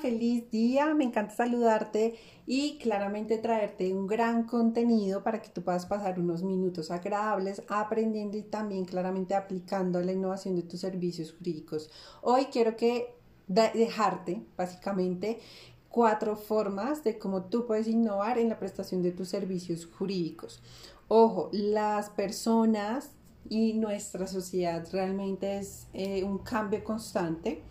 feliz día, me encanta saludarte y claramente traerte un gran contenido para que tú puedas pasar unos minutos agradables aprendiendo y también claramente aplicando la innovación de tus servicios jurídicos. Hoy quiero que dejarte básicamente cuatro formas de cómo tú puedes innovar en la prestación de tus servicios jurídicos. Ojo, las personas y nuestra sociedad realmente es eh, un cambio constante.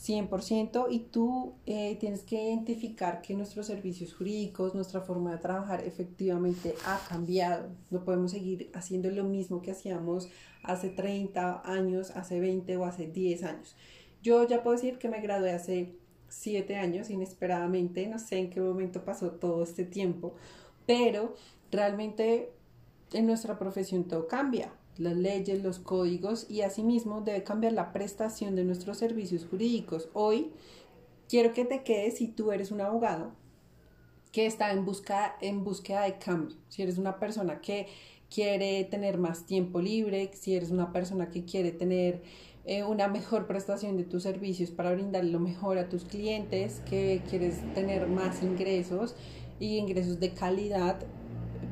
100% y tú eh, tienes que identificar que nuestros servicios jurídicos, nuestra forma de trabajar efectivamente ha cambiado. No podemos seguir haciendo lo mismo que hacíamos hace 30 años, hace 20 o hace 10 años. Yo ya puedo decir que me gradué hace 7 años inesperadamente, no sé en qué momento pasó todo este tiempo, pero realmente en nuestra profesión todo cambia las leyes, los códigos y asimismo debe cambiar la prestación de nuestros servicios jurídicos. Hoy quiero que te quedes si tú eres un abogado que está en, busca, en búsqueda de cambio, si eres una persona que quiere tener más tiempo libre, si eres una persona que quiere tener eh, una mejor prestación de tus servicios para brindar lo mejor a tus clientes, que quieres tener más ingresos y ingresos de calidad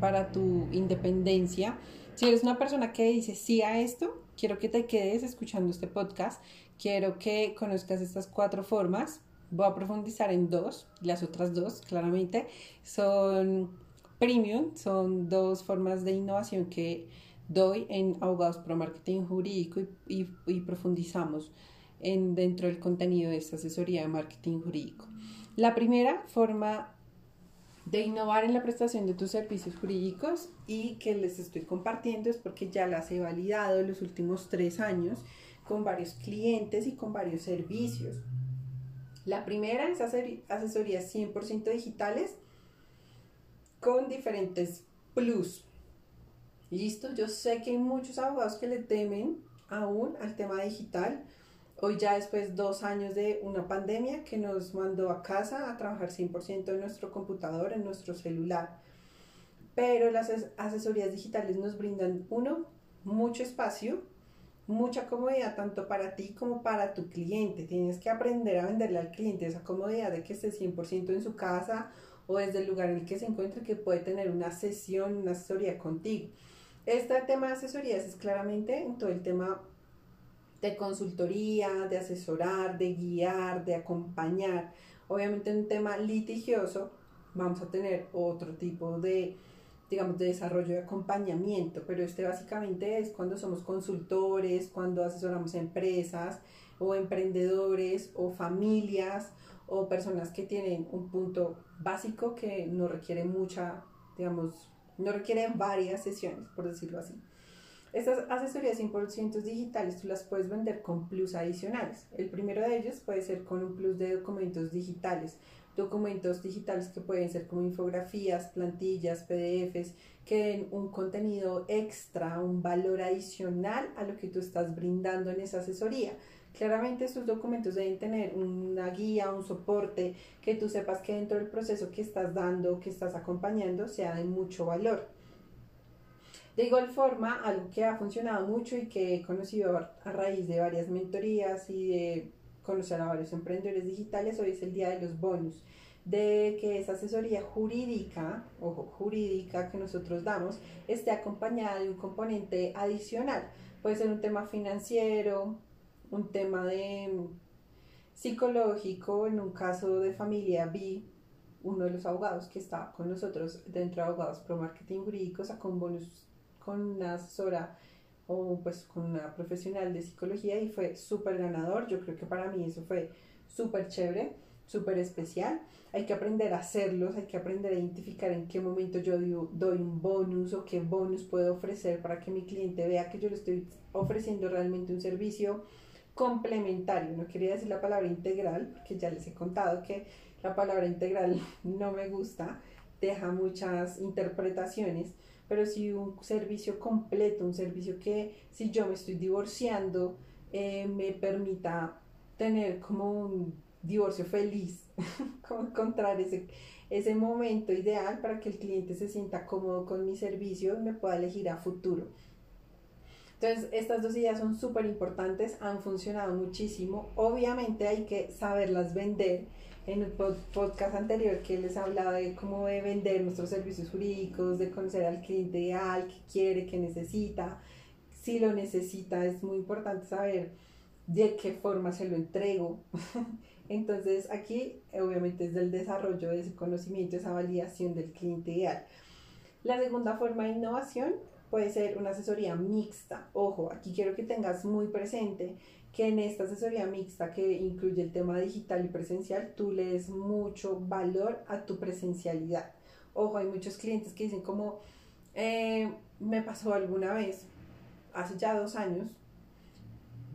para tu independencia si eres una persona que dice sí a esto, quiero que te quedes escuchando este podcast, quiero que conozcas estas cuatro formas. Voy a profundizar en dos, las otras dos claramente son premium, son dos formas de innovación que doy en Abogados Pro Marketing Jurídico y, y profundizamos en, dentro del contenido de esta asesoría de marketing jurídico. La primera forma de innovar en la prestación de tus servicios jurídicos y que les estoy compartiendo es porque ya las he validado en los últimos tres años con varios clientes y con varios servicios. La primera es asesorías 100% digitales con diferentes plus. Listo, yo sé que hay muchos abogados que le temen aún al tema digital Hoy ya después dos años de una pandemia que nos mandó a casa a trabajar 100% en nuestro computador, en nuestro celular. Pero las asesorías digitales nos brindan, uno, mucho espacio, mucha comodidad tanto para ti como para tu cliente. Tienes que aprender a venderle al cliente esa comodidad de que esté 100% en su casa o desde el lugar en el que se encuentre que puede tener una sesión, una asesoría contigo. Este tema de asesorías es claramente en todo el tema de consultoría, de asesorar, de guiar, de acompañar. Obviamente en un tema litigioso vamos a tener otro tipo de, digamos, de desarrollo de acompañamiento, pero este básicamente es cuando somos consultores, cuando asesoramos empresas o emprendedores o familias o personas que tienen un punto básico que no requiere mucha, digamos, no requieren varias sesiones, por decirlo así. Estas asesorías 100% digitales tú las puedes vender con plus adicionales. El primero de ellos puede ser con un plus de documentos digitales. Documentos digitales que pueden ser como infografías, plantillas, PDFs, que den un contenido extra, un valor adicional a lo que tú estás brindando en esa asesoría. Claramente estos documentos deben tener una guía, un soporte, que tú sepas que dentro del proceso que estás dando, que estás acompañando, sea de mucho valor. De igual forma, algo que ha funcionado mucho y que he conocido a raíz de varias mentorías y de conocer a varios emprendedores digitales, hoy es el día de los bonus, de que esa asesoría jurídica, ojo, jurídica que nosotros damos, esté acompañada de un componente adicional. Puede ser un tema financiero, un tema de psicológico, en un caso de familia B, uno de los abogados que está con nosotros dentro de Abogados Pro Marketing Jurídico sacó un bonus con una asesora o pues con una profesional de psicología y fue súper ganador. Yo creo que para mí eso fue súper chévere, súper especial. Hay que aprender a hacerlos, hay que aprender a identificar en qué momento yo doy un bonus o qué bonus puedo ofrecer para que mi cliente vea que yo le estoy ofreciendo realmente un servicio complementario. No quería decir la palabra integral, porque ya les he contado que la palabra integral no me gusta, deja muchas interpretaciones pero si un servicio completo, un servicio que si yo me estoy divorciando, eh, me permita tener como un divorcio feliz, como encontrar ese, ese momento ideal para que el cliente se sienta cómodo con mi servicio y me pueda elegir a futuro. Entonces, estas dos ideas son súper importantes, han funcionado muchísimo. Obviamente hay que saberlas vender en el podcast anterior que les hablaba de cómo de vender nuestros servicios jurídicos, de conocer al cliente ideal, qué quiere, qué necesita. Si lo necesita, es muy importante saber de qué forma se lo entrego. Entonces aquí obviamente es del desarrollo de ese conocimiento, esa validación del cliente ideal. La segunda forma de innovación puede ser una asesoría mixta. Ojo, aquí quiero que tengas muy presente que en esta asesoría mixta que incluye el tema digital y presencial, tú le des mucho valor a tu presencialidad. Ojo, hay muchos clientes que dicen como, eh, me pasó alguna vez, hace ya dos años,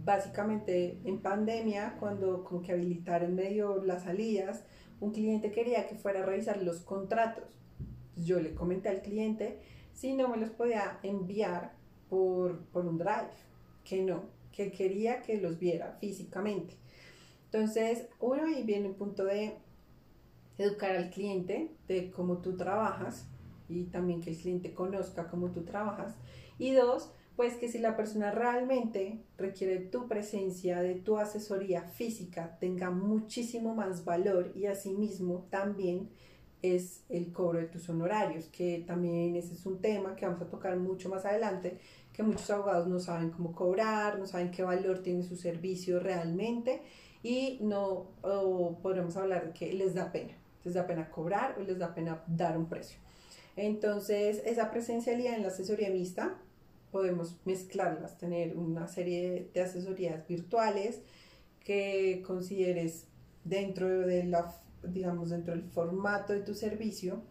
básicamente en pandemia, cuando como que habilitaron medio las salidas, un cliente quería que fuera a revisar los contratos. Yo le comenté al cliente si no me los podía enviar por, por un drive, que no, que quería que los viera físicamente. Entonces, uno ahí viene el punto de educar al cliente de cómo tú trabajas y también que el cliente conozca cómo tú trabajas. Y dos, pues que si la persona realmente requiere tu presencia, de tu asesoría física, tenga muchísimo más valor y asimismo también es el cobro de tus honorarios, que también ese es un tema que vamos a tocar mucho más adelante, que muchos abogados no saben cómo cobrar, no saben qué valor tiene su servicio realmente y no podemos hablar de que les da pena, les da pena cobrar o les da pena dar un precio. Entonces, esa presencialidad en la asesoría mixta podemos mezclarlas, tener una serie de asesorías virtuales que consideres dentro de la, digamos, dentro del formato de tu servicio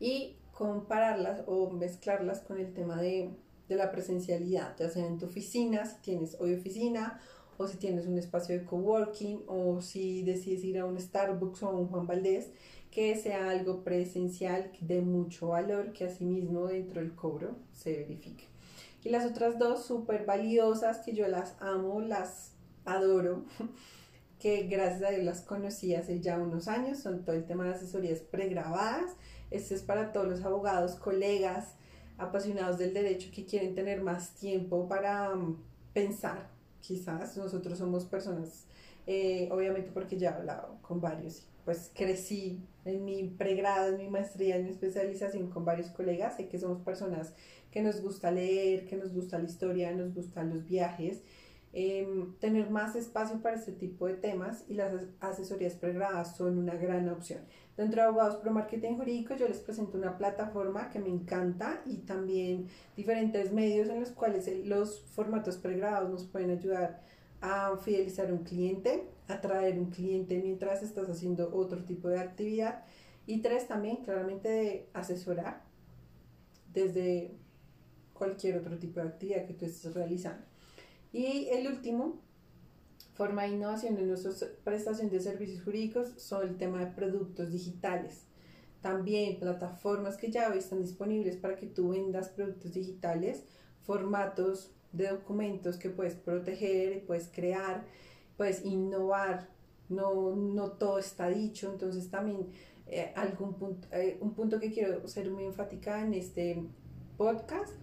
y compararlas o mezclarlas con el tema de, de la presencialidad, ya sea en tu oficina, si tienes hoy oficina, o si tienes un espacio de coworking, o si decides ir a un Starbucks o a un Juan Valdés, que sea algo presencial de mucho valor, que asimismo dentro del cobro se verifique. Y las otras dos súper valiosas, que yo las amo, las adoro, que gracias a Dios las conocí hace ya unos años, son todo el tema de asesorías pregrabadas. Este es para todos los abogados, colegas, apasionados del derecho que quieren tener más tiempo para um, pensar. Quizás nosotros somos personas, eh, obviamente porque ya he hablado con varios pues crecí en mi pregrado, en mi maestría, en mi especialización con varios colegas. Sé que somos personas que nos gusta leer, que nos gusta la historia, nos gustan los viajes. Em, tener más espacio para este tipo de temas y las asesorías pregradas son una gran opción. Dentro de Abogados Pro Marketing Jurídico yo les presento una plataforma que me encanta y también diferentes medios en los cuales los formatos pregrados nos pueden ayudar a fidelizar un cliente, atraer un cliente mientras estás haciendo otro tipo de actividad. Y tres, también claramente de asesorar desde cualquier otro tipo de actividad que tú estés realizando. Y el último, forma de innovación en nuestra prestación de servicios jurídicos son el tema de productos digitales. También plataformas que ya hoy están disponibles para que tú vendas productos digitales, formatos de documentos que puedes proteger, puedes crear, puedes innovar, no, no todo está dicho, entonces también eh, algún punto, eh, un punto que quiero ser muy enfática en este podcast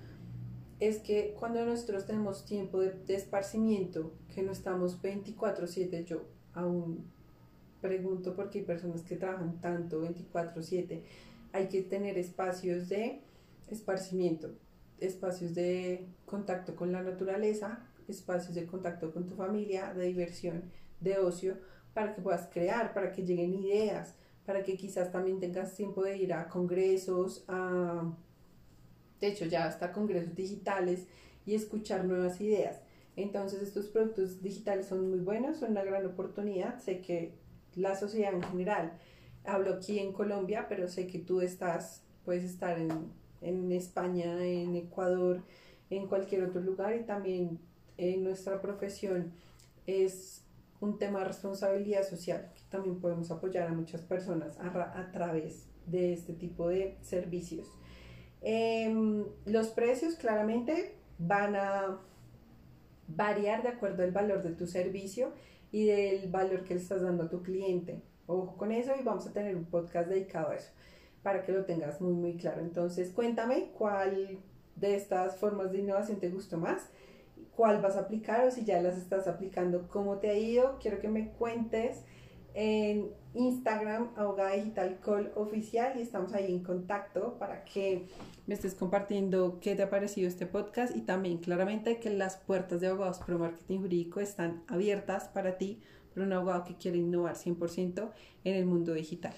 es que cuando nosotros tenemos tiempo de, esparcimiento, que no estamos 24/7, yo aún pregunto porque hay personas que trabajan tanto 24/7, hay que tener espacios de esparcimiento, espacios de contacto con la naturaleza, espacios de contacto con tu familia, de diversión, de ocio, para que puedas crear, para que lleguen ideas, para que quizás también tengas tiempo de ir a congresos, a, de hecho ya hasta congresos digitales y escuchar nuevas ideas. Entonces estos productos digitales son muy buenos, son una gran oportunidad. Sé que la sociedad en general, hablo aquí en Colombia, pero sé que tú estás, puedes estar en en España, en Ecuador, en cualquier otro lugar y también en nuestra profesión es un tema de responsabilidad social que también podemos apoyar a muchas personas a, través de este tipo de servicios. Em, los precios claramente van a variar de acuerdo al valor de tu servicio y del valor que le estás dando a tu cliente. Ojo con eso y vamos a tener un podcast dedicado a eso para que lo tengas muy, muy claro. Entonces, cuéntame cuál de estas formas de innovación te gustó más, cuál vas a aplicar o si ya las estás aplicando, cómo te ha ido. Quiero que me cuentes en Instagram, Ahogada Digital Call Oficial, y estamos ahí en contacto para que me estés compartiendo qué te ha parecido este podcast y también claramente que las puertas de Abogados Pro Marketing Jurídico están abiertas para ti, para un abogado que quiere innovar 100% en el mundo digital.